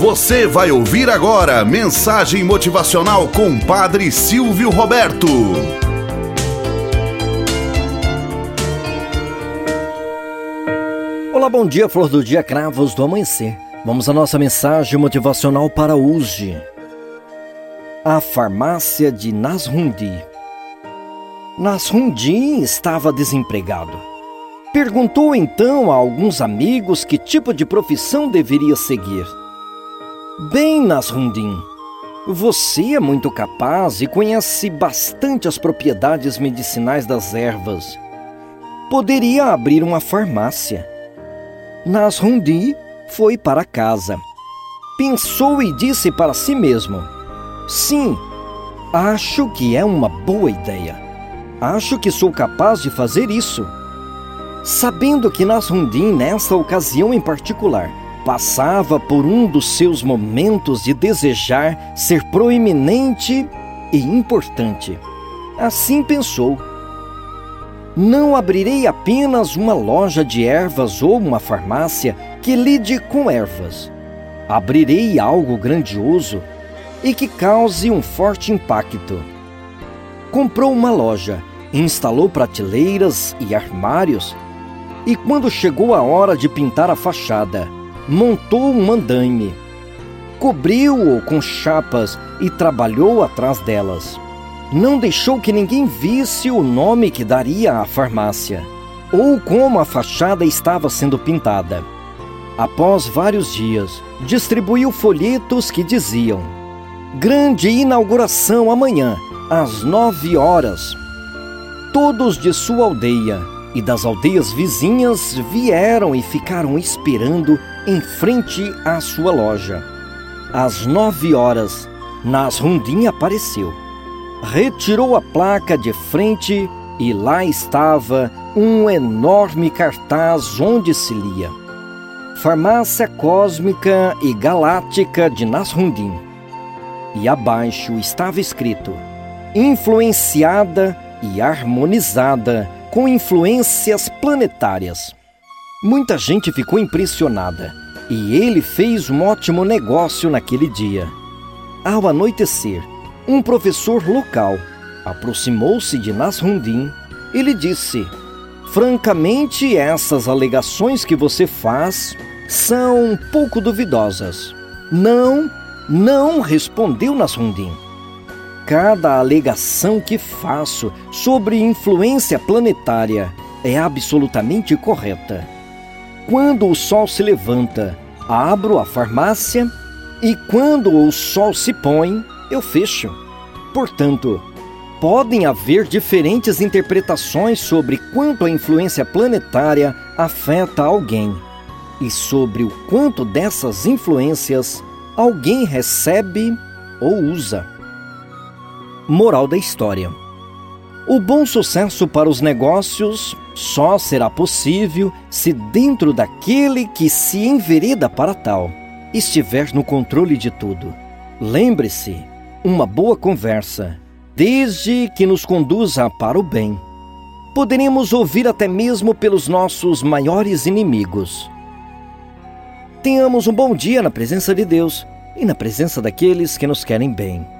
Você vai ouvir agora mensagem motivacional com Padre Silvio Roberto. Olá, bom dia, flor do dia, cravos do amanhecer. Vamos à nossa mensagem motivacional para hoje. A farmácia de Nasrundi. Nasrundi estava desempregado. Perguntou então a alguns amigos que tipo de profissão deveria seguir. Bem, Nasrundim, você é muito capaz e conhece bastante as propriedades medicinais das ervas. Poderia abrir uma farmácia. Nasrundi foi para casa. Pensou e disse para si mesmo: Sim, acho que é uma boa ideia. Acho que sou capaz de fazer isso. Sabendo que Nasrundim, nessa ocasião em particular, passava por um dos seus momentos de desejar ser proeminente e importante. Assim pensou. Não abrirei apenas uma loja de ervas ou uma farmácia que lide com ervas. Abrirei algo grandioso e que cause um forte impacto. Comprou uma loja, instalou prateleiras e armários, e quando chegou a hora de pintar a fachada, montou um andaime, cobriu-o com chapas e trabalhou atrás delas. Não deixou que ninguém visse o nome que daria à farmácia, ou como a fachada estava sendo pintada. Após vários dias, distribuiu folhetos que diziam: Grande inauguração amanhã, às nove horas. Todos de sua aldeia e das aldeias vizinhas vieram e ficaram esperando em frente à sua loja. Às nove horas, Nasrundim apareceu. Retirou a placa de frente e lá estava um enorme cartaz onde se lia Farmácia Cósmica e Galáctica de Nasrundim. E abaixo estava escrito Influenciada e harmonizada com influências planetárias. Muita gente ficou impressionada e ele fez um ótimo negócio naquele dia. Ao anoitecer, um professor local aproximou-se de Nasrundim e lhe disse: Francamente, essas alegações que você faz são um pouco duvidosas. Não, não, respondeu Nasrundim. Cada alegação que faço sobre influência planetária é absolutamente correta. Quando o sol se levanta, abro a farmácia e quando o sol se põe, eu fecho. Portanto, podem haver diferentes interpretações sobre quanto a influência planetária afeta alguém e sobre o quanto dessas influências alguém recebe ou usa. Moral da história. O bom sucesso para os negócios só será possível se dentro daquele que se envereda para tal estiver no controle de tudo. Lembre-se, uma boa conversa, desde que nos conduza para o bem, poderemos ouvir até mesmo pelos nossos maiores inimigos. Tenhamos um bom dia na presença de Deus e na presença daqueles que nos querem bem.